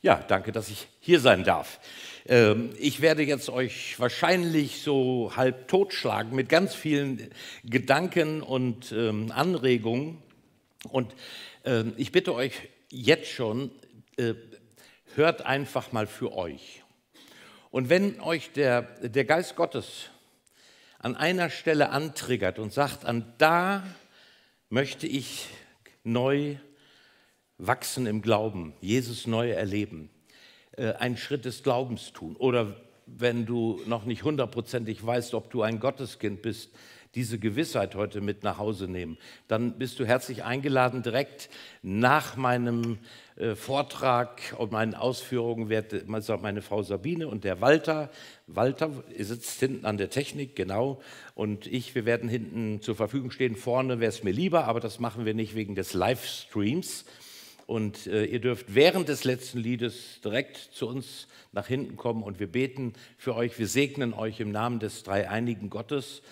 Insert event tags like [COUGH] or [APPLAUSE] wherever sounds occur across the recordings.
Ja, danke, dass ich hier sein darf. Ähm, ich werde jetzt euch wahrscheinlich so halb totschlagen mit ganz vielen Gedanken und ähm, Anregungen. Und ähm, ich bitte euch jetzt schon, äh, hört einfach mal für euch. Und wenn euch der, der Geist Gottes an einer Stelle antriggert und sagt, an da möchte ich neu wachsen im Glauben, Jesus neu erleben, äh, einen Schritt des Glaubens tun. Oder wenn du noch nicht hundertprozentig weißt, ob du ein Gotteskind bist, diese Gewissheit heute mit nach Hause nehmen, dann bist du herzlich eingeladen, direkt nach meinem äh, Vortrag und meinen Ausführungen wird meine Frau Sabine und der Walter, Walter sitzt hinten an der Technik, genau, und ich, wir werden hinten zur Verfügung stehen. Vorne wäre es mir lieber, aber das machen wir nicht wegen des Livestreams, und äh, ihr dürft während des letzten Liedes direkt zu uns nach hinten kommen und wir beten für euch. Wir segnen euch im Namen des dreieinigen Gottes.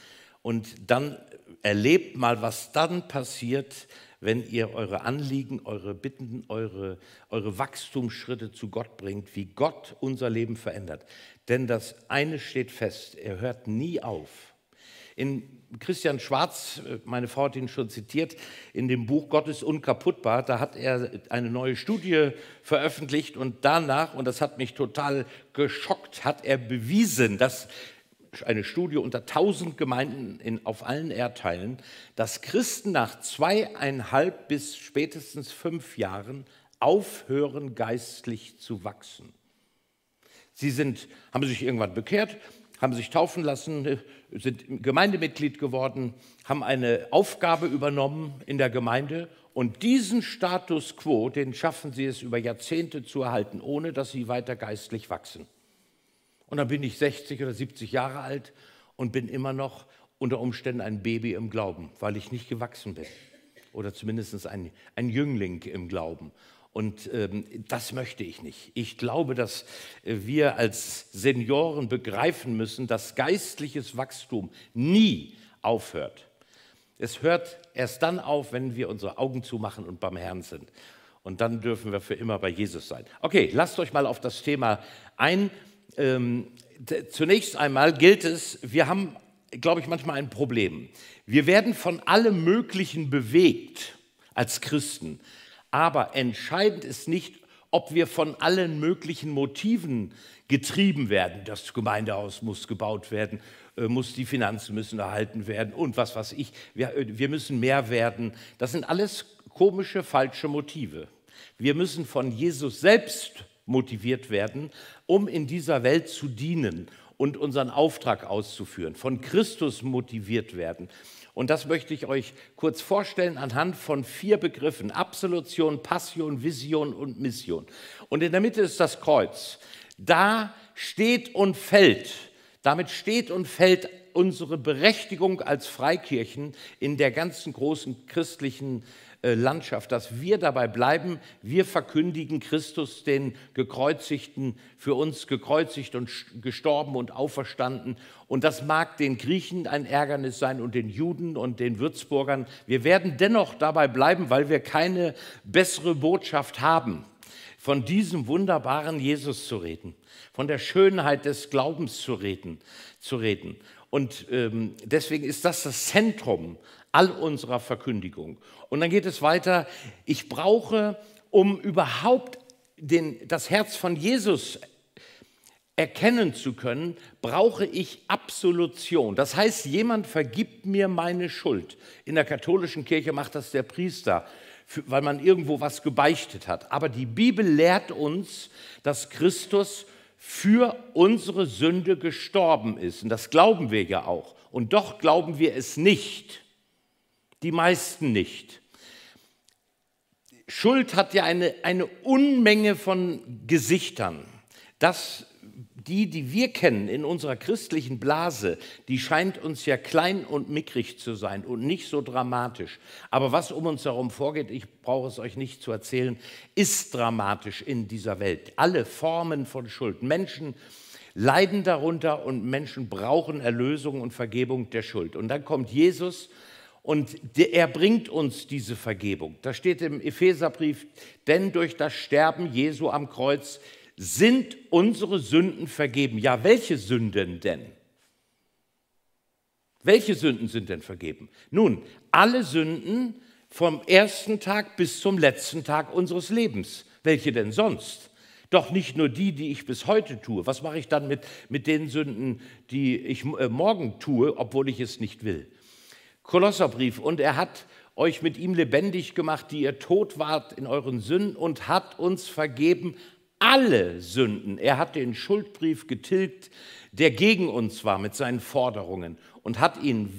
Und dann erlebt mal, was dann passiert, wenn ihr eure Anliegen, eure Bitten, eure, eure Wachstumsschritte zu Gott bringt, wie Gott unser Leben verändert. Denn das eine steht fest, er hört nie auf. In Christian Schwarz, äh, meine Frau hat ihn schon zitiert, in dem Buch Gott ist unkaputtbar, da hat er eine neue Studie veröffentlicht und danach, und das hat mich total geschockt, hat er bewiesen, dass eine Studie unter 1000 Gemeinden in, auf allen Erdteilen, dass Christen nach zweieinhalb bis spätestens fünf Jahren aufhören, geistlich zu wachsen. Sie sind, haben sich irgendwann bekehrt, haben sich taufen lassen, sind Gemeindemitglied geworden, haben eine Aufgabe übernommen in der Gemeinde und diesen Status quo, den schaffen sie es über Jahrzehnte zu erhalten, ohne dass sie weiter geistlich wachsen. Und dann bin ich 60 oder 70 Jahre alt und bin immer noch unter Umständen ein Baby im Glauben, weil ich nicht gewachsen bin. Oder zumindest ein, ein Jüngling im Glauben. Und ähm, das möchte ich nicht. Ich glaube, dass äh, wir als Senioren begreifen müssen, dass geistliches Wachstum nie aufhört. Es hört erst dann auf, wenn wir unsere Augen zumachen und beim Herrn sind. Und dann dürfen wir für immer bei Jesus sein. Okay, lasst euch mal auf das Thema ein. Ähm, zunächst einmal gilt es, wir haben, glaube ich, manchmal ein Problem. Wir werden von allem Möglichen bewegt als Christen. Aber entscheidend ist nicht, ob wir von allen möglichen Motiven getrieben werden. Das Gemeindehaus muss gebaut werden, äh, muss die Finanzen müssen erhalten werden und was weiß ich. Wir, äh, wir müssen mehr werden. Das sind alles komische, falsche Motive. Wir müssen von Jesus selbst motiviert werden, um in dieser Welt zu dienen und unseren Auftrag auszuführen. Von Christus motiviert werden. Und das möchte ich euch kurz vorstellen anhand von vier Begriffen. Absolution, Passion, Vision und Mission. Und in der Mitte ist das Kreuz. Da steht und fällt, damit steht und fällt unsere Berechtigung als Freikirchen in der ganzen großen christlichen Landschaft, dass wir dabei bleiben, wir verkündigen Christus, den gekreuzigten, für uns gekreuzigt und gestorben und auferstanden. Und das mag den Griechen ein Ärgernis sein und den Juden und den Würzburgern. Wir werden dennoch dabei bleiben, weil wir keine bessere Botschaft haben, von diesem wunderbaren Jesus zu reden, von der Schönheit des Glaubens zu reden. Zu reden. Und ähm, deswegen ist das das Zentrum all unserer Verkündigung. Und dann geht es weiter, ich brauche, um überhaupt den, das Herz von Jesus erkennen zu können, brauche ich Absolution. Das heißt, jemand vergibt mir meine Schuld. In der katholischen Kirche macht das der Priester, weil man irgendwo was gebeichtet hat. Aber die Bibel lehrt uns, dass Christus für unsere Sünde gestorben ist. Und das glauben wir ja auch. Und doch glauben wir es nicht die meisten nicht. Schuld hat ja eine, eine Unmenge von Gesichtern. Das, die, die wir kennen in unserer christlichen Blase, die scheint uns ja klein und mickrig zu sein und nicht so dramatisch. Aber was um uns herum vorgeht, ich brauche es euch nicht zu erzählen, ist dramatisch in dieser Welt. Alle Formen von Schuld. Menschen leiden darunter und Menschen brauchen Erlösung und Vergebung der Schuld. Und dann kommt Jesus Und er bringt uns diese Vergebung. Da steht im Epheserbrief, denn durch das Sterben Jesu am Kreuz sind unsere Sünden vergeben. Ja, welche Sünden denn? Welche Sünden sind denn vergeben? Nun, alle Sünden vom ersten Tag bis zum letzten Tag unseres Lebens. Welche denn sonst? Doch nicht nur die, die ich bis heute tue. Was mache ich dann mit, mit den Sünden, die ich äh, morgen tue, obwohl ich es nicht will? Kolosserbrief. Und er hat euch mit ihm lebendig gemacht, die ihr tot wart in euren Sünden und hat uns vergeben alle Sünden. Er hat den Schuldbrief getilgt, der gegen uns war mit seinen Forderungen und hat ihn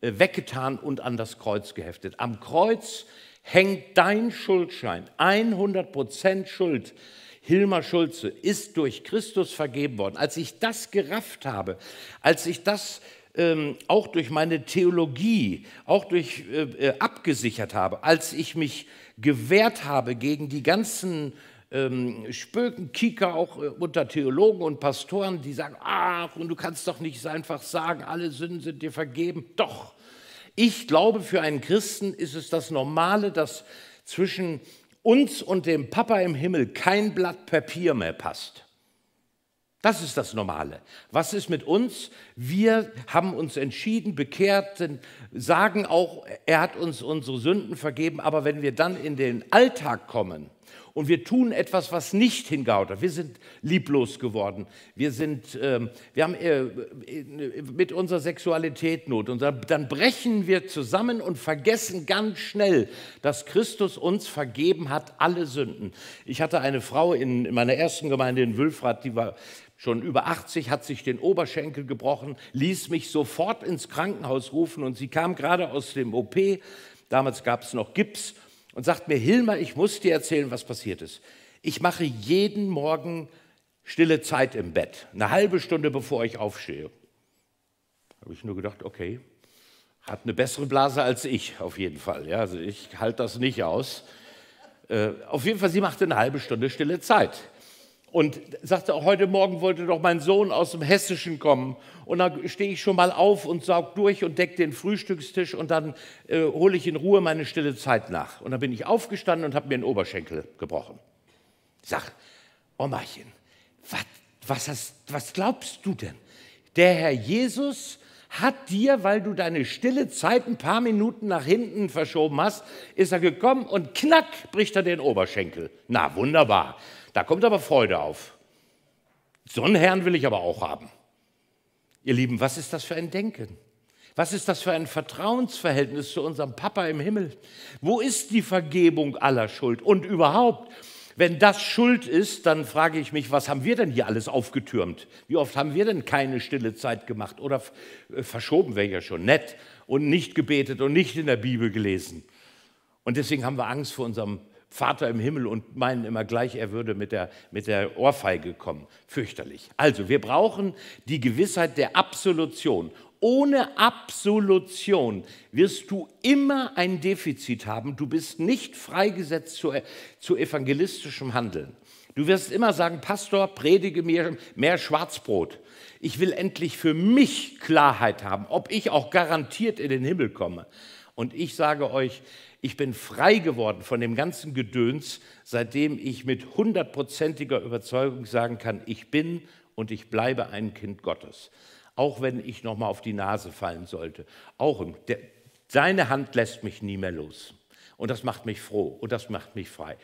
äh, weggetan und an das Kreuz geheftet. Am Kreuz hängt dein Schuldschein, 100% Schuld. Hilmar Schulze ist durch Christus vergeben worden. Als ich das gerafft habe, als ich das ähm, auch durch meine Theologie, auch durch äh, äh abgesichert habe, als ich mich gewehrt habe gegen die ganzen ähm, Spöken, Kieker auch äh, unter Theologen und Pastoren, die sagen, ach, und du kannst doch nicht einfach sagen, alle Sünden sind dir vergeben. Doch, ich glaube, für einen Christen ist es das Normale, dass zwischen uns und dem Papa im Himmel kein Blatt Papier mehr passt. Das ist das Normale. Was ist mit uns? Wir haben uns entschieden, bekehrt, sagen auch, er hat uns unsere Sünden vergeben, aber wenn wir dann in den Alltag kommen, und wir tun etwas, was nicht hingehaut hat. Wir sind lieblos geworden. Wir, sind, ähm, wir haben äh, mit unserer Sexualität Not. Und dann brechen wir zusammen und vergessen ganz schnell, dass Christus uns vergeben hat, alle Sünden. Ich hatte eine Frau in, in meiner ersten Gemeinde in Wülfrath, die war schon über 80, hat sich den Oberschenkel gebrochen, ließ mich sofort ins Krankenhaus rufen und sie kam gerade aus dem OP. Damals gab es noch Gips und sagt mir, Hilmar, ich muss dir erzählen, was passiert ist. Ich mache jeden Morgen stille Zeit im Bett, eine halbe Stunde bevor ich aufstehe. Habe ich nur gedacht, okay, hat eine bessere Blase als ich, auf jeden Fall. Ja, also ich halte das nicht aus. Äh, auf jeden Fall, sie machte eine halbe Stunde stille Zeit und sagte heute Morgen wollte doch mein Sohn aus dem Hessischen kommen. Und dann stehe ich schon mal auf und saug durch und decke den Frühstückstisch und dann äh, hole ich in Ruhe meine stille Zeit nach. Und dann bin ich aufgestanden und habe mir den Oberschenkel gebrochen. Sag, Omachen, was, was, was glaubst du denn? Der Herr Jesus hat dir, weil du deine stille Zeit ein paar Minuten nach hinten verschoben hast, ist er gekommen und knack bricht er den Oberschenkel. Na, wunderbar. Da kommt aber Freude auf. So einen Herrn will ich aber auch haben. Ihr Lieben, was ist das für ein Denken? Was ist das für ein Vertrauensverhältnis zu unserem Papa im Himmel? Wo ist die Vergebung aller Schuld? Und überhaupt, wenn das Schuld ist, dann frage ich mich, was haben wir denn hier alles aufgetürmt? Wie oft haben wir denn keine stille Zeit gemacht? Oder äh, verschoben wäre ja schon nett und nicht gebetet und nicht in der Bibel gelesen. Und deswegen haben wir Angst vor unserem Vater im Himmel und meinen immer gleich, er würde mit der, mit der Ohrfeige kommen. Fürchterlich. Also, wir brauchen die Gewissheit der Absolution. Ohne Absolution wirst du immer ein Defizit haben. Du bist nicht freigesetzt zu, zu evangelistischem Handeln. Du wirst immer sagen, Pastor, predige mir mehr Schwarzbrot. Ich will endlich für mich Klarheit haben, ob ich auch garantiert in den Himmel komme. Und ich sage euch, ich bin frei geworden von dem ganzen Gedöns, seitdem ich mit hundertprozentiger Überzeugung sagen kann, ich bin und ich bleibe ein Kind Gottes. Auch wenn ich nochmal auf die Nase fallen sollte. Auch der, seine Hand lässt mich nie mehr los. Und das macht mich froh und das macht mich frei.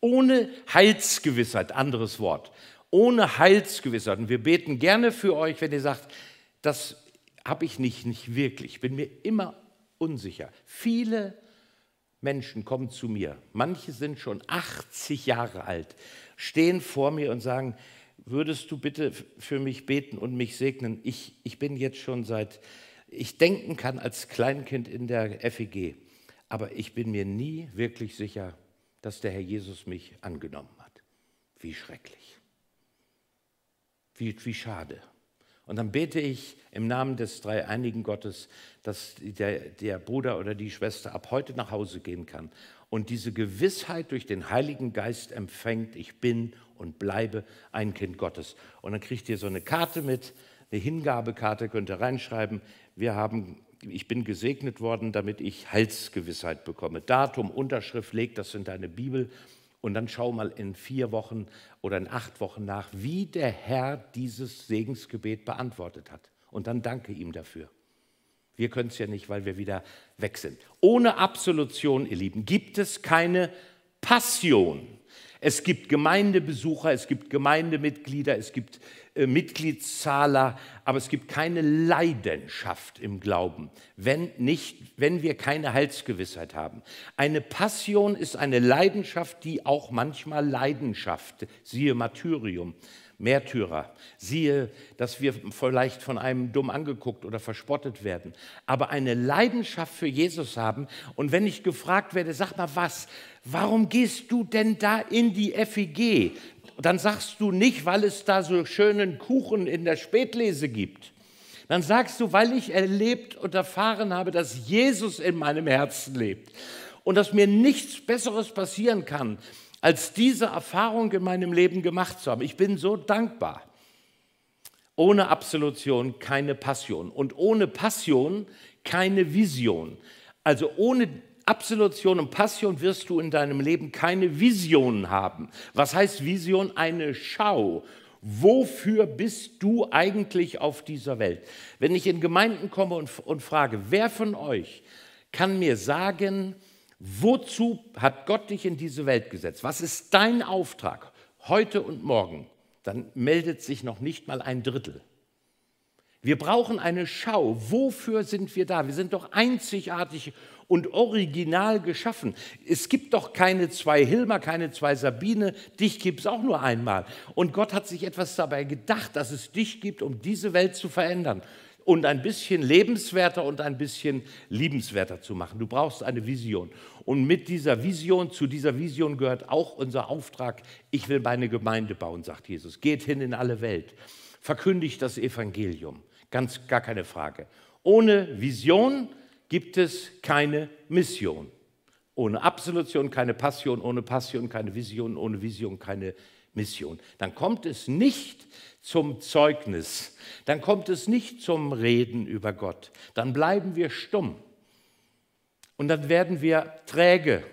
Ohne Heilsgewissheit, anderes Wort, ohne Heilsgewissheit. Und wir beten gerne für euch, wenn ihr sagt, das habe ich nicht, nicht wirklich, bin mir immer unsicher. Viele Menschen kommen zu mir, manche sind schon 80 Jahre alt, stehen vor mir und sagen, würdest du bitte für mich beten und mich segnen? Ich, ich bin jetzt schon seit, ich denken kann als Kleinkind in der FEG, aber ich bin mir nie wirklich sicher, dass der Herr Jesus mich angenommen hat. Wie schrecklich. Wie, wie schade. Und dann bete ich im Namen des dreieinigen Gottes, dass der, der Bruder oder die Schwester ab heute nach Hause gehen kann und diese Gewissheit durch den Heiligen Geist empfängt, ich bin und bleibe ein Kind Gottes. Und dann kriegt ihr so eine Karte mit, eine Hingabekarte, könnt ihr reinschreiben, wir haben ich bin gesegnet worden, damit ich Heilsgewissheit bekomme. Datum, Unterschrift, leg das in deine Bibel und dann schau mal in vier Wochen oder in acht Wochen nach, wie der Herr dieses Segensgebet beantwortet hat. Und dann danke ihm dafür. Wir können es ja nicht, weil wir wieder weg sind. Ohne Absolution, ihr Lieben, gibt es keine Passion. Es gibt Gemeindebesucher, es gibt Gemeindemitglieder, es gibt äh, Mitgliedszahler, aber es gibt keine Leidenschaft im Glauben, wenn, nicht, wenn wir keine Heilsgewissheit haben. Eine Passion ist eine Leidenschaft, die auch manchmal Leidenschaft, siehe Martyrium, Märtyrer. Siehe, dass wir vielleicht von einem dumm angeguckt oder verspottet werden. Aber eine Leidenschaft für Jesus haben. Und wenn ich gefragt werde, sag mal was, warum gehst du denn da in die FEG? Dann sagst du nicht, weil es da so schönen Kuchen in der Spätlese gibt. Dann sagst du, weil ich erlebt und erfahren habe, dass Jesus in meinem Herzen lebt und dass mir nichts Besseres passieren kann, als diese Erfahrung in meinem Leben gemacht zu haben. Ich bin so dankbar. Ohne Absolution keine Passion und ohne Passion keine Vision. Also ohne Absolution und Passion wirst du in deinem Leben keine Vision haben. Was heißt Vision? Eine Schau. Wofür bist du eigentlich auf dieser Welt? Wenn ich in Gemeinden komme und, und frage, wer von euch kann mir sagen, Wozu hat Gott dich in diese Welt gesetzt? Was ist dein Auftrag heute und morgen? Dann meldet sich noch nicht mal ein Drittel. Wir brauchen eine Schau. Wofür sind wir da? Wir sind doch einzigartig und original geschaffen. Es gibt doch keine zwei Hilmer, keine zwei Sabine. Dich gibt es auch nur einmal. Und Gott hat sich etwas dabei gedacht, dass es dich gibt, um diese Welt zu verändern und ein bisschen lebenswerter und ein bisschen liebenswerter zu machen. Du brauchst eine Vision. Und mit dieser Vision, zu dieser Vision gehört auch unser Auftrag, ich will meine Gemeinde bauen, sagt Jesus. Geht hin in alle Welt. Verkündigt das Evangelium. Ganz gar keine Frage. Ohne Vision gibt es keine Mission. Ohne Absolution keine Passion, ohne Passion keine Vision, ohne Vision keine Mission. Dann kommt es nicht zum Zeugnis, dann kommt es nicht zum Reden über Gott, dann bleiben wir stumm und dann werden wir träge.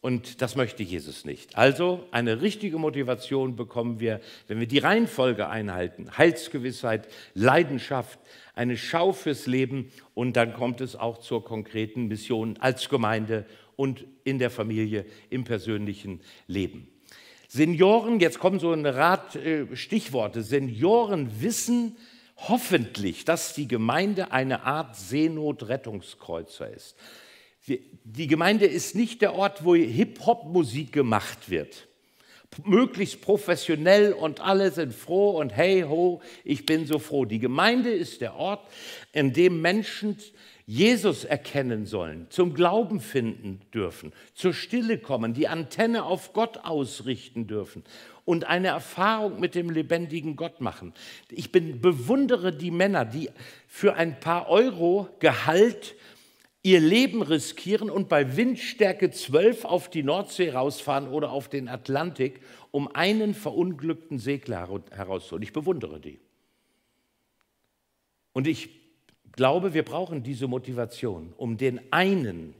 Und das möchte Jesus nicht. Also eine richtige Motivation bekommen wir, wenn wir die Reihenfolge einhalten. Heilsgewissheit, Leidenschaft, eine Schau fürs Leben und dann kommt es auch zur konkreten Mission als Gemeinde und in der Familie, im persönlichen Leben. Senioren, jetzt kommen so eine Rat äh, Stichworte. Senioren wissen hoffentlich, dass die Gemeinde eine Art Seenotrettungskreuzer ist. Die Gemeinde ist nicht der Ort, wo Hip-Hop-Musik gemacht wird. Möglichst professionell und alle sind froh und hey ho, ich bin so froh. Die Gemeinde ist der Ort, in dem Menschen Jesus erkennen sollen, zum Glauben finden dürfen, zur Stille kommen, die Antenne auf Gott ausrichten dürfen und eine Erfahrung mit dem lebendigen Gott machen. Ich bin, bewundere die Männer, die für ein paar Euro Gehalt ihr Leben riskieren und bei Windstärke 12 auf die Nordsee rausfahren oder auf den Atlantik, um einen verunglückten Segler herauszuholen. Ich bewundere die. Und ich glaube, wir brauchen diese Motivation, um den einen,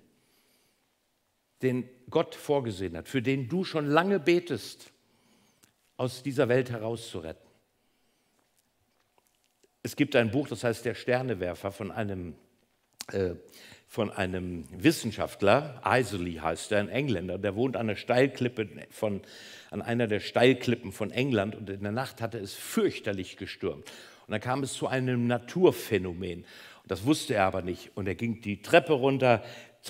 den Gott vorgesehen hat, für den du schon lange betest, aus dieser Welt herauszuretten. Es gibt ein Buch, das heißt Der Sternewerfer von einem, äh, von einem Wissenschaftler, Isley heißt er, ein Engländer, der wohnt an, einer Steilklippe von, an einer der Steilklippen von England und in der Nacht hatte es fürchterlich gestürmt. Und dann kam es zu einem Naturphänomen. Das wusste er aber nicht. Und er ging die Treppe runter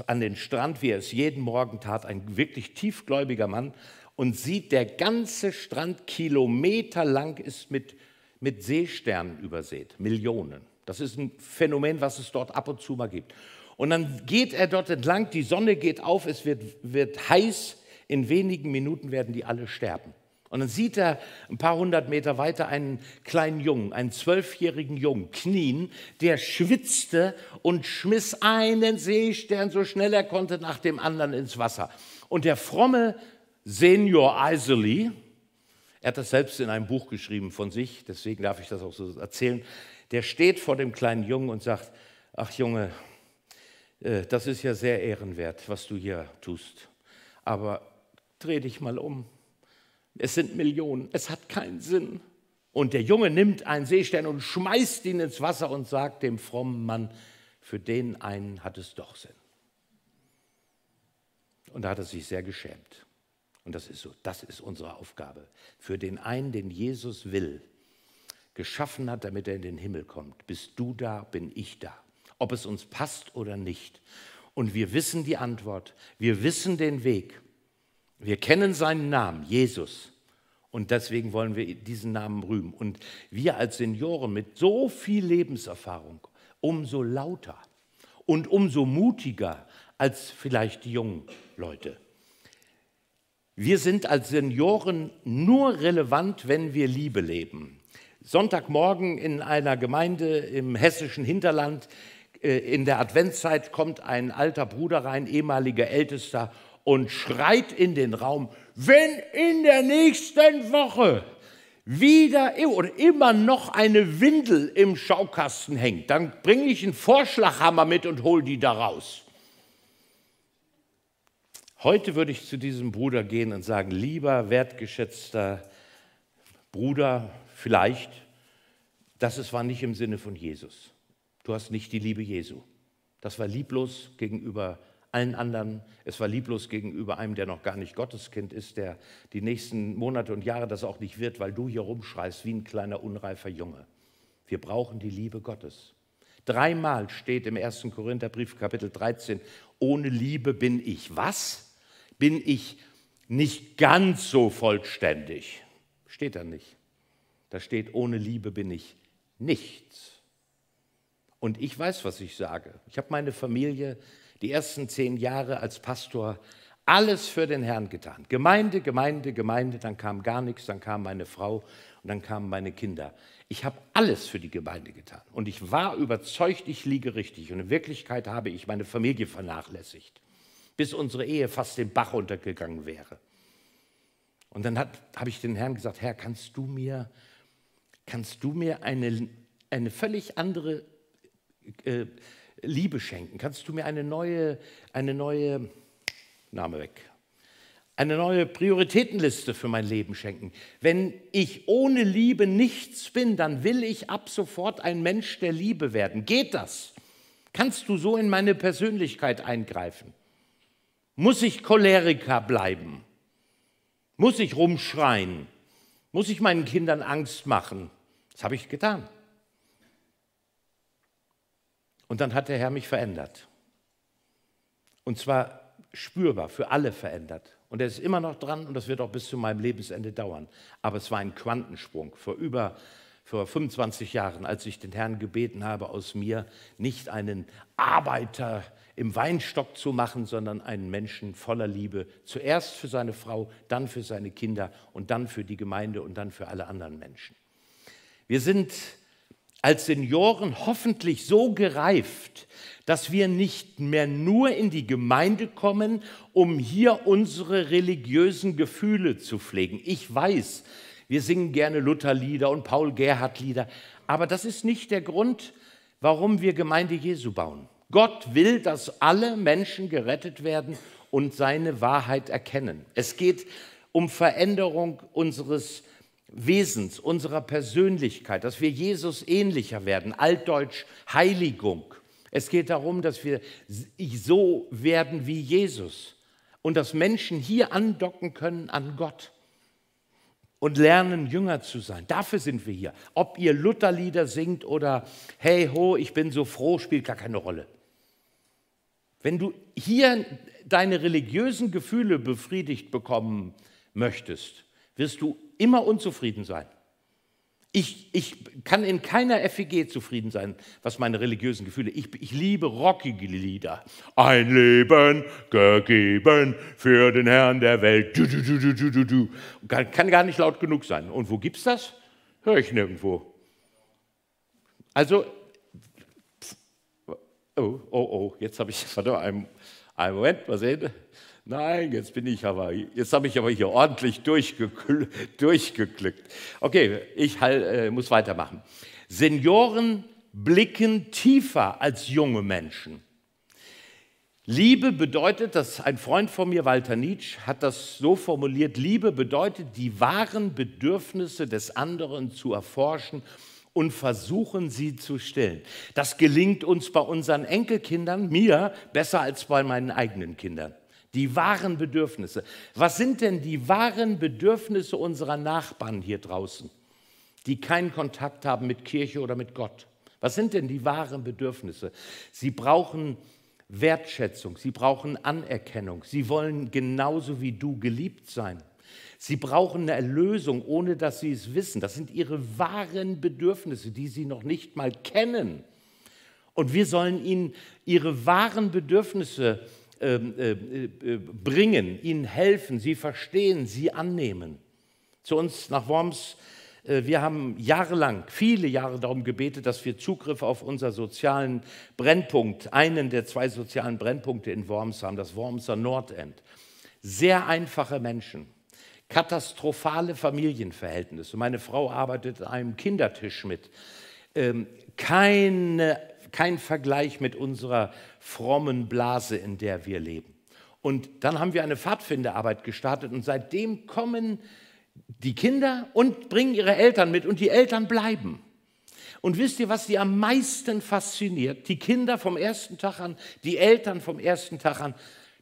an den Strand, wie er es jeden Morgen tat, ein wirklich tiefgläubiger Mann, und sieht, der ganze Strand kilometerlang ist mit, mit Seesternen übersät, Millionen. Das ist ein Phänomen, was es dort ab und zu mal gibt. Und dann geht er dort entlang, die Sonne geht auf, es wird, wird heiß, in wenigen Minuten werden die alle sterben. Und dann sieht er ein paar hundert Meter weiter einen kleinen Jungen, einen zwölfjährigen Jungen, knien, der schwitzte und schmiss einen Seestern so schnell er konnte nach dem anderen ins Wasser. Und der fromme Senior Isley, er hat das selbst in einem Buch geschrieben von sich, deswegen darf ich das auch so erzählen, der steht vor dem kleinen Jungen und sagt, ach Junge, das ist ja sehr ehrenwert, was du hier tust. Aber dreh dich mal um. Es sind Millionen, es hat keinen Sinn. Und der Junge nimmt einen Seestern und schmeißt ihn ins Wasser und sagt dem frommen Mann, für den einen hat es doch Sinn. Und da hat er sich sehr geschämt. Und das ist so, das ist unsere Aufgabe. Für den einen, den Jesus will, geschaffen hat, damit er in den Himmel kommt. Bist du da, bin ich da. Ob es uns passt oder nicht. Und wir wissen die Antwort. Wir wissen den Weg. Wir kennen seinen Namen, Jesus. Und deswegen wollen wir diesen Namen rühmen. Und wir als Senioren mit so viel Lebenserfahrung, umso lauter und umso mutiger als vielleicht die jungen Leute. Wir sind als Senioren nur relevant, wenn wir Liebe leben. Sonntagmorgen in einer Gemeinde im hessischen Hinterland, in der Adventszeit kommt ein alter Bruder rein, ehemaliger Ältester, und schreit in den Raum, wenn in der nächsten Woche wieder oder immer noch eine Windel im Schaukasten hängt, dann bringe ich einen Vorschlaghammer mit und hole die da raus. Heute würde ich zu diesem Bruder gehen und sagen, lieber wertgeschätzter Bruder, vielleicht, das war nicht im Sinne von Jesus. Du hast nicht die Liebe Jesu. Das war lieblos gegenüber allen anderen. Es war lieblos gegenüber einem, der noch gar nicht Gotteskind ist, der die nächsten Monate und Jahre das auch nicht wird, weil du hier rumschreist wie ein kleiner unreifer Junge. Wir brauchen die Liebe Gottes. Dreimal steht im 1. Korintherbrief Kapitel 13, ohne Liebe bin ich was? bin ich nicht ganz so vollständig. Steht da nicht. Da steht, ohne Liebe bin ich nichts. Und ich weiß, was ich sage. Ich habe meine Familie die ersten zehn Jahre als Pastor alles für den Herrn getan. Gemeinde, Gemeinde, Gemeinde, dann kam gar nichts, dann kam meine Frau und dann kamen meine Kinder. Ich habe alles für die Gemeinde getan. Und ich war überzeugt, ich liege richtig. Und in Wirklichkeit habe ich meine Familie vernachlässigt bis unsere Ehe fast den Bach runtergegangen wäre. Und dann habe ich den Herrn gesagt, Herr, kannst du mir, kannst du mir eine, eine völlig andere äh, Liebe schenken? Kannst du mir eine neue, eine neue, Name weg, eine neue Prioritätenliste für mein Leben schenken? Wenn ich ohne Liebe nichts bin, dann will ich ab sofort ein Mensch der Liebe werden. Geht das? Kannst du so in meine Persönlichkeit eingreifen? Muss ich Choleriker bleiben? Muss ich rumschreien? Muss ich meinen Kindern Angst machen? Das habe ich getan. Und dann hat der Herr mich verändert. Und zwar spürbar, für alle verändert. Und er ist immer noch dran und das wird auch bis zu meinem Lebensende dauern. Aber es war ein Quantensprung. Vor über vor 25 Jahren, als ich den Herrn gebeten habe, aus mir nicht einen Arbeiter im Weinstock zu machen, sondern einen Menschen voller Liebe. Zuerst für seine Frau, dann für seine Kinder und dann für die Gemeinde und dann für alle anderen Menschen. Wir sind als Senioren hoffentlich so gereift, dass wir nicht mehr nur in die Gemeinde kommen, um hier unsere religiösen Gefühle zu pflegen. Ich weiß, wir singen gerne Lutherlieder und Paul Gerhard Lieder, aber das ist nicht der Grund, warum wir Gemeinde Jesu bauen. Gott will, dass alle Menschen gerettet werden und seine Wahrheit erkennen. Es geht um Veränderung unseres Wesens, unserer Persönlichkeit, dass wir Jesus ähnlicher werden, altdeutsch Heiligung. Es geht darum, dass wir so werden wie Jesus und dass Menschen hier andocken können an Gott und lernen, Jünger zu sein. Dafür sind wir hier. Ob ihr Lutherlieder singt oder Hey ho, ich bin so froh, spielt gar keine Rolle. Wenn du hier deine religiösen Gefühle befriedigt bekommen möchtest, wirst du immer unzufrieden sein. Ich, ich kann in keiner FEG zufrieden sein, was meine religiösen Gefühle. Ich, ich liebe rockige Lieder. Ein Leben gegeben für den Herrn der Welt. Du, du, du, du, du. Kann, kann gar nicht laut genug sein. Und wo gibt's das? Höre ich nirgendwo. Also Oh, oh, oh, jetzt habe ich, [LAUGHS] warte mal, einen, einen Moment, mal sehen. Nein, jetzt bin ich aber, jetzt habe ich aber hier ordentlich durchgeklickt. Okay, ich äh, muss weitermachen. Senioren blicken tiefer als junge Menschen. Liebe bedeutet, dass ein Freund von mir, Walter Nietzsche, hat das so formuliert, Liebe bedeutet, die wahren Bedürfnisse des anderen zu erforschen und versuchen, sie zu stillen. Das gelingt uns bei unseren Enkelkindern, mir, besser als bei meinen eigenen Kindern. Die wahren Bedürfnisse. Was sind denn die wahren Bedürfnisse unserer Nachbarn hier draußen, die keinen Kontakt haben mit Kirche oder mit Gott? Was sind denn die wahren Bedürfnisse? Sie brauchen Wertschätzung, sie brauchen Anerkennung, sie wollen genauso wie du geliebt sein. Sie brauchen eine Erlösung, ohne dass sie es wissen. Das sind ihre wahren Bedürfnisse, die sie noch nicht mal kennen. Und wir sollen ihnen ihre wahren Bedürfnisse bringen, ihnen helfen, sie verstehen, sie annehmen. Zu uns nach Worms äh, wir haben jahrelang, viele Jahre darum gebetet, dass wir Zugriff auf unseren sozialen Brennpunkt, einen der zwei sozialen Brennpunkte in Worms haben, das Wormser Nordend. Sehr einfache Menschen, katastrophale Familienverhältnisse. Meine Frau arbeitet an einem Kindertisch mit. Ähm, keine, kein Vergleich mit unserer frommen Blase, in der wir leben. Und dann haben wir eine Pfadfinderarbeit gestartet und seitdem kommen die Kinder und bringen ihre Eltern mit und die Eltern bleiben. Und wisst ihr, was sie am meisten fasziniert? Die Kinder vom ersten Tag an, die Eltern vom ersten Tag an,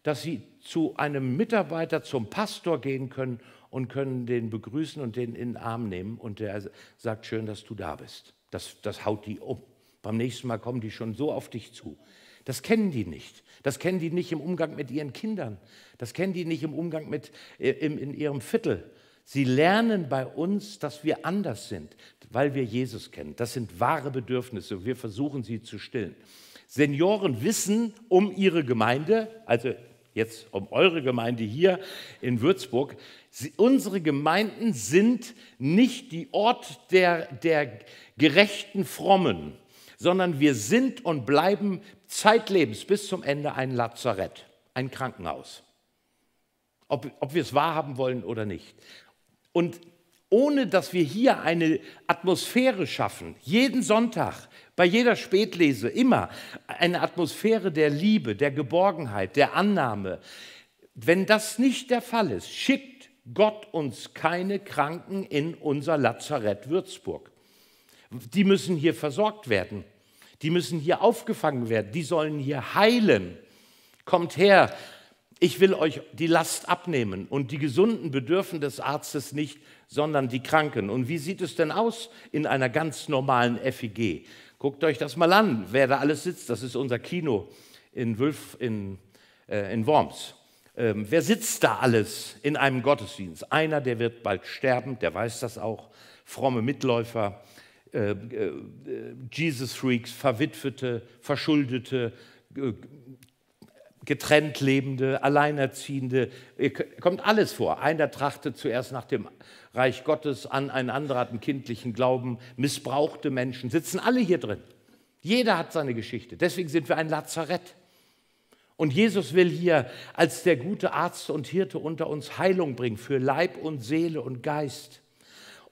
dass sie zu einem Mitarbeiter, zum Pastor gehen können und können den begrüßen und den in den Arm nehmen und der sagt, schön, dass du da bist. Das, das haut die um. Beim nächsten Mal kommen die schon so auf dich zu. Das kennen die nicht. Das kennen die nicht im Umgang mit ihren Kindern. Das kennen die nicht im Umgang mit, äh, in, in ihrem Viertel. Sie lernen bei uns, dass wir anders sind, weil wir Jesus kennen. Das sind wahre Bedürfnisse. Wir versuchen sie zu stillen. Senioren wissen um ihre Gemeinde, also jetzt um eure Gemeinde hier in Würzburg. Sie, unsere Gemeinden sind nicht die Ort der, der gerechten Frommen, sondern wir sind und bleiben zeitlebens bis zum Ende ein Lazarett, ein Krankenhaus. Ob, ob wir es wahrhaben wollen oder nicht. Und ohne dass wir hier eine Atmosphäre schaffen, jeden Sonntag, bei jeder Spätlese, immer eine Atmosphäre der Liebe, der Geborgenheit, der Annahme. Wenn das nicht der Fall ist, schickt Gott uns keine Kranken in unser Lazarett Würzburg. Die müssen hier versorgt werden. Die müssen hier aufgefangen werden. Die sollen hier heilen. Kommt her, ich will euch die Last abnehmen und die Gesunden bedürfen des Arztes nicht, sondern die Kranken. Und wie sieht es denn aus in einer ganz normalen FIG? Guckt euch das mal an, wer da alles sitzt. Das ist unser Kino in, Wülf, in, äh, in Worms. Ähm, wer sitzt da alles in einem Gottesdienst? Einer, der wird bald sterben, der weiß das auch. Fromme Mitläufer, äh, äh, Jesus-Freaks, Verwitwete, Verschuldete, äh, getrennt lebende, Alleinerziehende, kommt alles vor. Einer trachtet zuerst nach dem Reich Gottes an, ein anderer hat einen kindlichen Glauben, missbrauchte Menschen, sitzen alle hier drin. Jeder hat seine Geschichte. Deswegen sind wir ein Lazarett. Und Jesus will hier als der gute Arzt und Hirte unter uns Heilung bringen für Leib und Seele und Geist.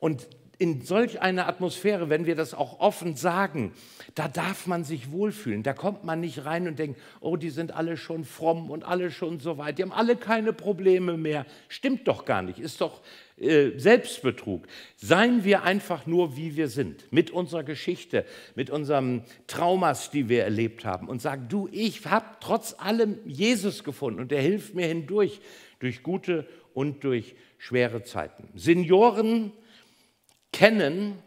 Und in solch einer Atmosphäre, wenn wir das auch offen sagen, da darf man sich wohlfühlen. Da kommt man nicht rein und denkt, oh, die sind alle schon fromm und alle schon so weit, die haben alle keine Probleme mehr. Stimmt doch gar nicht, ist doch äh, Selbstbetrug. Seien wir einfach nur, wie wir sind, mit unserer Geschichte, mit unseren Traumas, die wir erlebt haben und sagen, du, ich habe trotz allem Jesus gefunden und er hilft mir hindurch, durch gute und durch schwere Zeiten. Senioren, kennen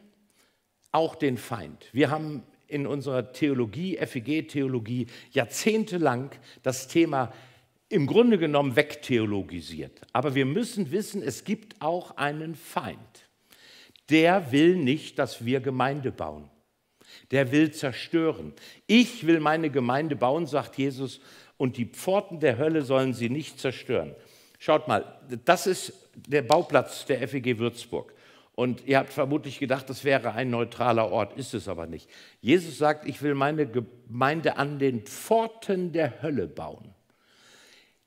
auch den Feind. Wir haben in unserer Theologie, FEG-Theologie, jahrzehntelang das Thema im Grunde genommen wegtheologisiert. Aber wir müssen wissen, es gibt auch einen Feind. Der will nicht, dass wir Gemeinde bauen. Der will zerstören. Ich will meine Gemeinde bauen, sagt Jesus, und die Pforten der Hölle sollen sie nicht zerstören. Schaut mal, das ist der Bauplatz der FEG Würzburg. Und ihr habt vermutlich gedacht, das wäre ein neutraler Ort, ist es aber nicht. Jesus sagt, ich will meine Gemeinde an den Pforten der Hölle bauen.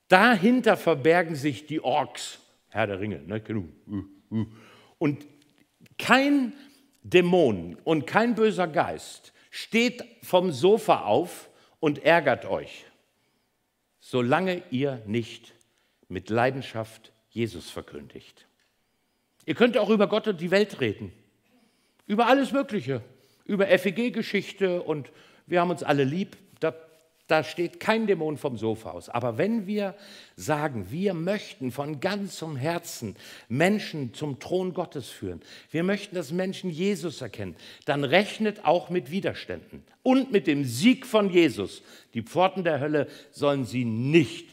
Dahinter verbergen sich die Orks, Herr der Ringe. Ne? Und kein Dämon und kein böser Geist Steht vom Sofa auf und ärgert euch, solange ihr nicht mit Leidenschaft Jesus verkündigt. Ihr könnt auch über Gott und die Welt reden, über alles Mögliche, über FEG-Geschichte und wir haben uns alle lieb. Da da steht kein Dämon vom Sofa aus. Aber wenn wir sagen, wir möchten von ganzem Herzen Menschen zum Thron Gottes führen, wir möchten, dass Menschen Jesus erkennen, dann rechnet auch mit Widerständen und mit dem Sieg von Jesus. Die Pforten der Hölle sollen sie nicht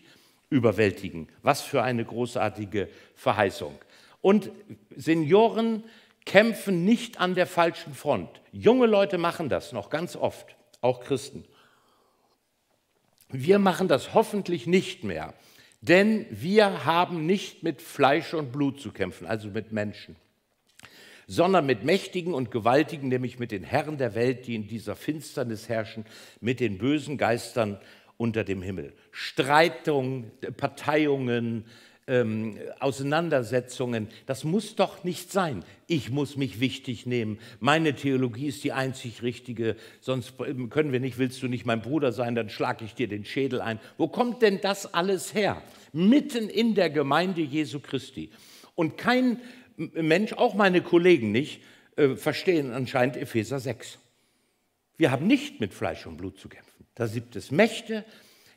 überwältigen. Was für eine großartige Verheißung. Und Senioren kämpfen nicht an der falschen Front. Junge Leute machen das noch ganz oft, auch Christen. Wir machen das hoffentlich nicht mehr, denn wir haben nicht mit Fleisch und Blut zu kämpfen, also mit Menschen, sondern mit Mächtigen und Gewaltigen, nämlich mit den Herren der Welt, die in dieser Finsternis herrschen, mit den bösen Geistern unter dem Himmel. Streitungen, Parteiungen, ähm, Auseinandersetzungen. Das muss doch nicht sein. Ich muss mich wichtig nehmen. Meine Theologie ist die einzig richtige. Sonst können wir nicht, willst du nicht mein Bruder sein, dann schlage ich dir den Schädel ein. Wo kommt denn das alles her? Mitten in der Gemeinde Jesu Christi. Und kein Mensch, auch meine Kollegen nicht, äh, verstehen anscheinend Epheser 6. Wir haben nicht mit Fleisch und Blut zu kämpfen. Da gibt es Mächte,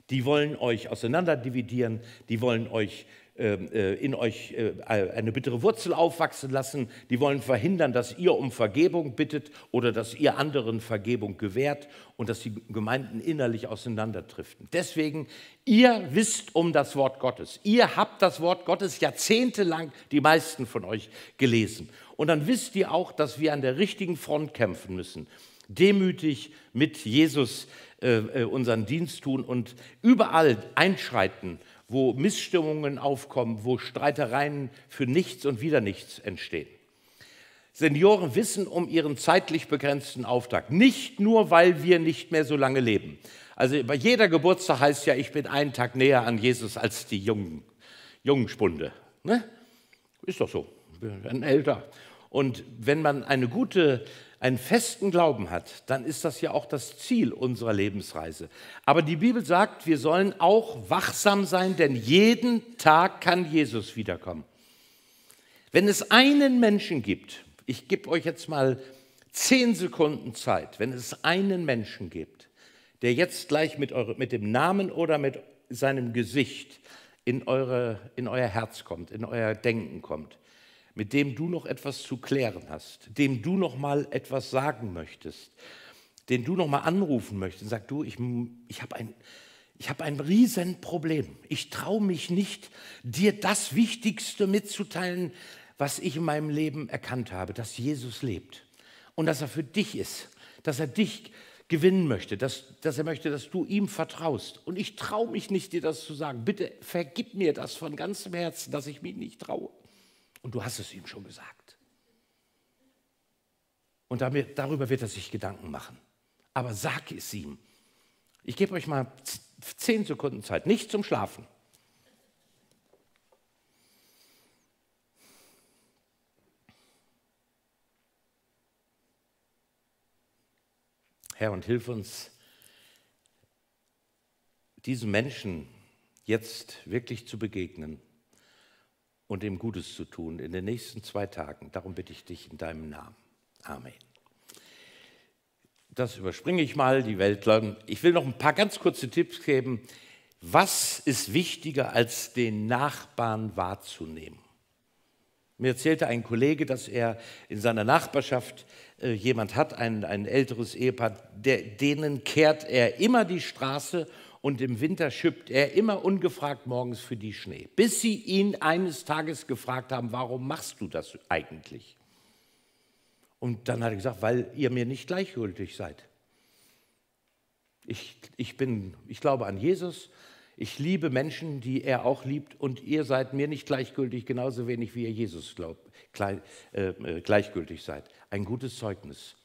die wollen euch auseinanderdividieren, die wollen euch in euch äh, eine bittere Wurzel aufwachsen lassen. Die wollen verhindern, dass ihr um Vergebung bittet oder dass ihr anderen Vergebung gewährt und dass die Gemeinden innerlich auseinanderdriften. Deswegen, ihr wisst um das Wort Gottes. Ihr habt das Wort Gottes jahrzehntelang, die meisten von euch, gelesen. Und dann wisst ihr auch, dass wir an der richtigen Front kämpfen müssen. Demütig mit Jesus äh, unseren Dienst tun und überall einschreiten wo Missstimmungen aufkommen, wo Streitereien für nichts und wieder nichts entstehen. Senioren wissen um ihren zeitlich begrenzten Auftrag, nicht nur, weil wir nicht mehr so lange leben. Also bei jeder Geburtstag heißt ja, ich bin einen Tag näher an Jesus als die jungen, jungen Spunde. Ne? Ist doch so, wir werden älter. Und wenn man eine gute einen festen Glauben hat, dann ist das ja auch das Ziel unserer Lebensreise. Aber die Bibel sagt, wir sollen auch wachsam sein, denn jeden Tag kann Jesus wiederkommen. Wenn es einen Menschen gibt, ich gebe euch jetzt mal zehn Sekunden Zeit, wenn es einen Menschen gibt, der jetzt gleich mit, eure, mit dem Namen oder mit seinem Gesicht in, eure, in euer Herz kommt, in euer Denken kommt, mit dem du noch etwas zu klären hast, dem du noch mal etwas sagen möchtest, den du noch mal anrufen möchtest, sag du, ich, ich habe ein, ich ein Riesenproblem. Ich traue mich nicht, dir das Wichtigste mitzuteilen, was ich in meinem Leben erkannt habe, dass Jesus lebt und dass er für dich ist, dass er dich gewinnen möchte, dass, dass er möchte, dass du ihm vertraust. Und ich traue mich nicht, dir das zu sagen. Bitte vergib mir das von ganzem Herzen, dass ich mich nicht traue. Und du hast es ihm schon gesagt. Und damit, darüber wird er sich Gedanken machen. Aber sag es ihm. Ich gebe euch mal zehn Sekunden Zeit, nicht zum Schlafen. Herr, und hilf uns, diesen Menschen jetzt wirklich zu begegnen und ihm Gutes zu tun in den nächsten zwei Tagen. Darum bitte ich dich in deinem Namen. Amen. Das überspringe ich mal, die Weltler. Ich will noch ein paar ganz kurze Tipps geben. Was ist wichtiger, als den Nachbarn wahrzunehmen? Mir erzählte ein Kollege, dass er in seiner Nachbarschaft äh, jemand hat, ein, ein älteres Ehepaar, der, denen kehrt er immer die Straße und im Winter schippt er immer ungefragt morgens für die Schnee, bis sie ihn eines Tages gefragt haben, warum machst du das eigentlich? Und dann hat er gesagt, weil ihr mir nicht gleichgültig seid. Ich, ich, bin, ich glaube an Jesus, ich liebe Menschen, die er auch liebt und ihr seid mir nicht gleichgültig, genauso wenig wie ihr Jesus glaubt, gleich, äh, äh gleichgültig seid. Ein gutes Zeugnis.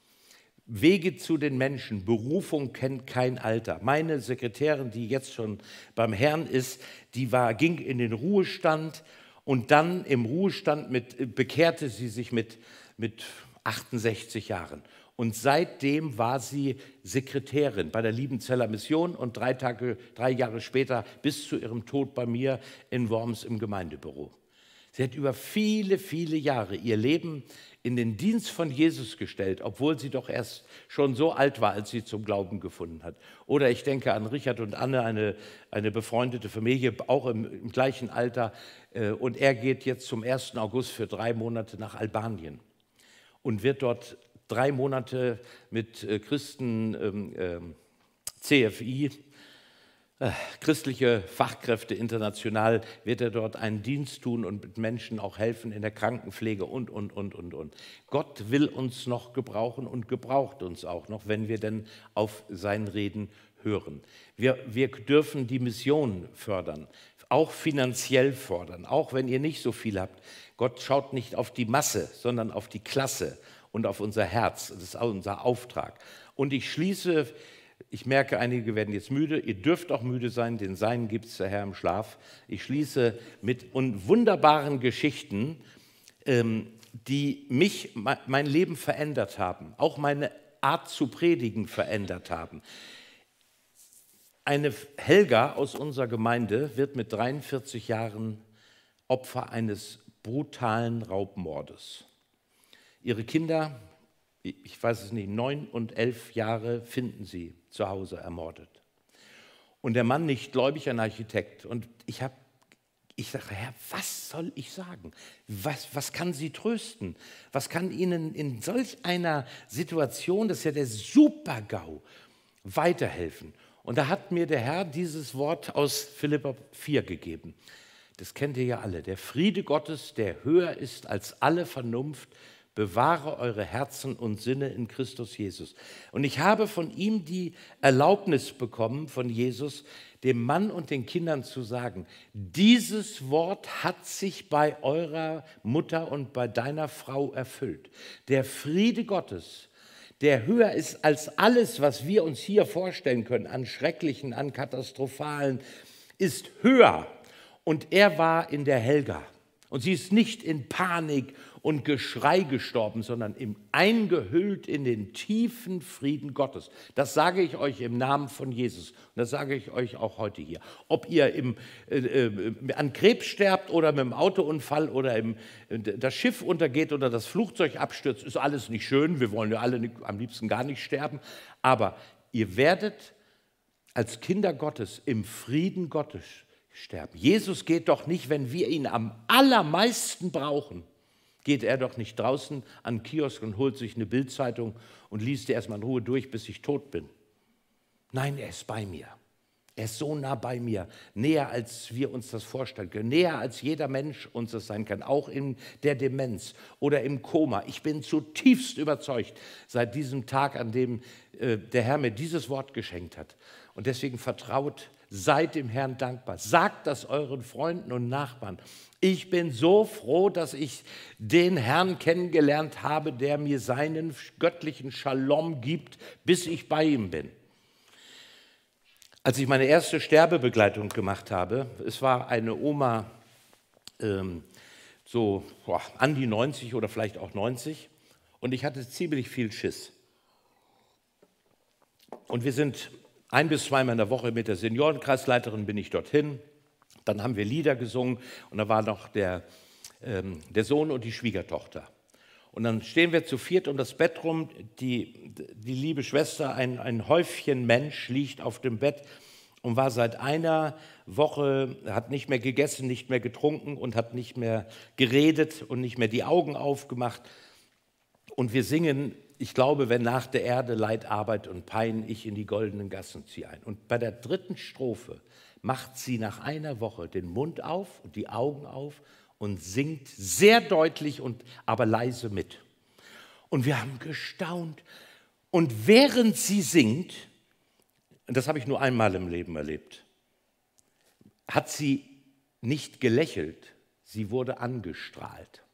Wege zu den Menschen, Berufung kennt kein Alter. Meine Sekretärin, die jetzt schon beim Herrn ist, die war, ging in den Ruhestand und dann im Ruhestand mit, bekehrte sie sich mit mit 68 Jahren. Und seitdem war sie Sekretärin bei der Liebenzeller Mission und drei, Tage, drei Jahre später bis zu ihrem Tod bei mir in Worms im Gemeindebüro. Sie hat über viele, viele Jahre ihr Leben in den Dienst von Jesus gestellt, obwohl sie doch erst schon so alt war, als sie zum Glauben gefunden hat. Oder ich denke an Richard und Anne, eine, eine befreundete Familie, auch im, im gleichen Alter. Äh, und er geht jetzt zum 1. August für drei Monate nach Albanien und wird dort drei Monate mit äh, Christen ähm, ähm, CFI, äh, christliche Fachkräfte international, wird er dort einen Dienst tun und mit Menschen auch helfen in der Krankenpflege und, und, und, und, und. Gott will uns noch gebrauchen und gebraucht uns auch noch, wenn wir denn auf sein Reden hören. Wir, wir dürfen die Mission fördern, auch finanziell fordern, auch wenn ihr nicht so viel habt. Gott schaut nicht auf die Masse, sondern auf die Klasse und auf unser Herz. Das ist unser Auftrag. Und ich schließe, ich merke, einige werden jetzt müde. Ihr dürft auch müde sein, den Seinen gibt es der Herr im Schlaf. Ich schließe mit wunderbaren Geschichten, ähm, die mich, mein Leben verändert haben, auch meine Art zu predigen verändert haben. Eine Helga aus unserer Gemeinde wird mit 43 Jahren Opfer eines brutalen Raubmordes. Ihre Kinder, ich weiß es nicht, neun und elf Jahre finden sie zu Hause ermordet. Und der Mann nicht gläubig, ein Architekt. Und ich habe ich sage, Herr, was soll ich sagen? Was, was kann Sie trösten? Was kann Ihnen in solch einer Situation, das ist ja der Super-GAU, weiterhelfen? Und da hat mir der Herr dieses Wort aus Philippa 4 gegeben. Das kennt ihr ja alle. Der Friede Gottes, der höher ist als alle Vernunft, bewahre eure Herzen und Sinne in Christus Jesus. Und ich habe von ihm die Erlaubnis bekommen, von Jesus, dem Mann und den Kindern zu sagen, dieses Wort hat sich bei eurer Mutter und bei deiner Frau erfüllt. Der Friede Gottes, der höher ist als alles, was wir uns hier vorstellen können, an schrecklichen, an katastrophalen, ist höher. Und er war in der Helga. Und sie ist nicht in Panik und Geschrei gestorben, sondern im, eingehüllt in den tiefen Frieden Gottes. Das sage ich euch im Namen von Jesus. Und das sage ich euch auch heute hier. Ob ihr im, äh, äh, an Krebs sterbt oder mit dem Autounfall oder im, äh, das Schiff untergeht oder das Flugzeug abstürzt, ist alles nicht schön. Wir wollen ja alle nicht, am liebsten gar nicht sterben. Aber ihr werdet als Kinder Gottes im Frieden Gottes sterben. Jesus geht doch nicht, wenn wir ihn am allermeisten brauchen, geht er doch nicht draußen an den Kiosk und holt sich eine Bildzeitung und liest die erstmal in Ruhe durch, bis ich tot bin. Nein, er ist bei mir. Er ist so nah bei mir, näher als wir uns das vorstellen können, näher als jeder Mensch uns das sein kann, auch in der Demenz oder im Koma. Ich bin zutiefst überzeugt seit diesem Tag, an dem äh, der Herr mir dieses Wort geschenkt hat. Und deswegen vertraut Seid dem Herrn dankbar. Sagt das euren Freunden und Nachbarn. Ich bin so froh, dass ich den Herrn kennengelernt habe, der mir seinen göttlichen Shalom gibt, bis ich bei ihm bin. Als ich meine erste Sterbebegleitung gemacht habe, es war eine Oma, ähm, so boah, an die 90 oder vielleicht auch 90, und ich hatte ziemlich viel Schiss. Und wir sind ein bis zweimal in der Woche mit der Seniorenkreisleiterin bin ich dorthin. Dann haben wir Lieder gesungen und da war noch der, ähm, der Sohn und die Schwiegertochter. Und dann stehen wir zu viert um das Bett rum. Die, die liebe Schwester, ein, ein Häufchen Mensch, liegt auf dem Bett und war seit einer Woche, hat nicht mehr gegessen, nicht mehr getrunken und hat nicht mehr geredet und nicht mehr die Augen aufgemacht. Und wir singen ich glaube, wenn nach der Erde Leid, Arbeit und Pein ich in die goldenen Gassen ziehe ein. Und bei der dritten Strophe macht sie nach einer Woche den Mund auf und die Augen auf und singt sehr deutlich und aber leise mit. Und wir haben gestaunt. Und während sie singt, das habe ich nur einmal im Leben erlebt, hat sie nicht gelächelt, sie wurde angestrahlt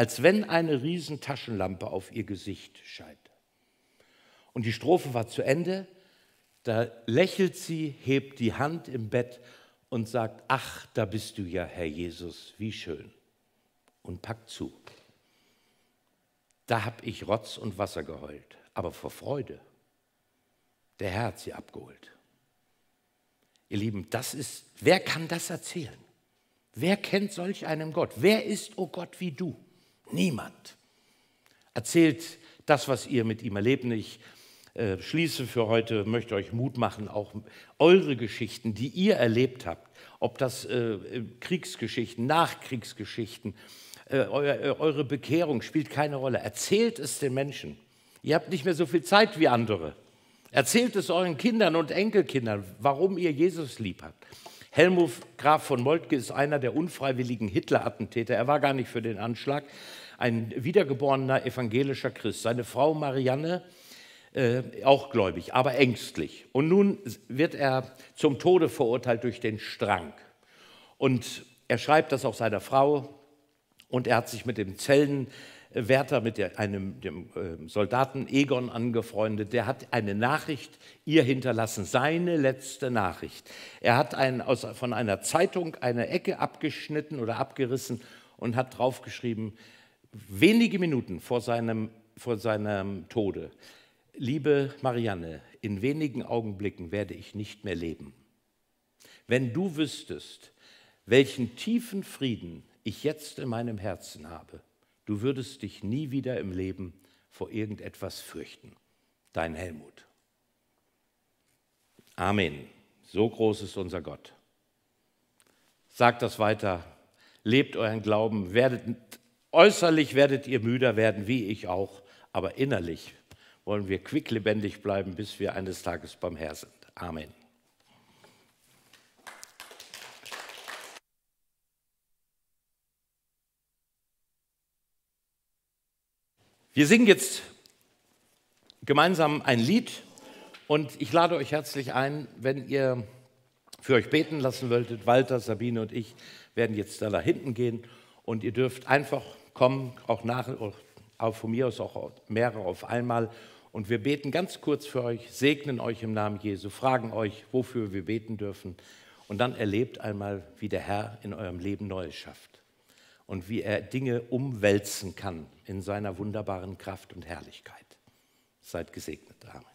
als wenn eine riesen Taschenlampe auf ihr Gesicht scheint. Und die Strophe war zu Ende, da lächelt sie, hebt die Hand im Bett und sagt, ach, da bist du ja, Herr Jesus, wie schön, und packt zu. da habe ich Rotz und Wasser geheult, aber vor Freude. Der Herr hat sie abgeholt. Ihr Lieben, das ist, wer kann das erzählen? Wer kennt solch einen Gott? Wer ist, oh Gott, wie du? Niemand. Erzählt das, was ihr mit ihm erlebt. Ich äh, schließe für heute, möchte euch Mut machen, auch eure Geschichten, die ihr erlebt habt, ob das äh, Kriegsgeschichten, Nachkriegsgeschichten, äh, äh, eure Bekehrung spielt keine Rolle. Erzählt es den Menschen. Ihr habt nicht mehr so viel Zeit wie andere. Erzählt es euren Kindern und Enkelkindern, warum ihr Jesus lieb habt. Helmut Graf von Moltke ist einer der unfreiwilligen Hitler-Attentäter. Er war gar nicht für den Anschlag. Ein wiedergeborener evangelischer Christ. Seine Frau Marianne, äh, auch gläubig, aber ängstlich. Und nun wird er zum Tode verurteilt durch den Strang. Und er schreibt das auch seiner Frau und er hat sich mit dem Zellenwärter, mit der, einem, dem äh, Soldaten Egon angefreundet. Der hat eine Nachricht ihr hinterlassen, seine letzte Nachricht. Er hat einen, aus, von einer Zeitung eine Ecke abgeschnitten oder abgerissen und hat draufgeschrieben, wenige Minuten vor seinem, vor seinem Tode, liebe Marianne, in wenigen Augenblicken werde ich nicht mehr leben. Wenn du wüsstest, welchen tiefen Frieden ich jetzt in meinem Herzen habe, du würdest dich nie wieder im Leben vor irgendetwas fürchten. Dein Helmut. Amen. So groß ist unser Gott. Sagt das weiter. Lebt euren Glauben. Werdet, äußerlich werdet ihr müder werden, wie ich auch, aber innerlich wollen wir quicklebendig bleiben, bis wir eines Tages beim Herrn sind. Amen. Wir singen jetzt gemeinsam ein Lied und ich lade euch herzlich ein, wenn ihr für euch beten lassen wolltet. Walter, Sabine und ich werden jetzt da nach hinten gehen und ihr dürft einfach kommen, auch nach, auch von mir aus auch mehrere auf einmal und wir beten ganz kurz für euch, segnen euch im Namen Jesu, fragen euch, wofür wir beten dürfen. Und dann erlebt einmal, wie der Herr in eurem Leben Neues schafft und wie er Dinge umwälzen kann in seiner wunderbaren Kraft und Herrlichkeit. Seid gesegnet. Amen.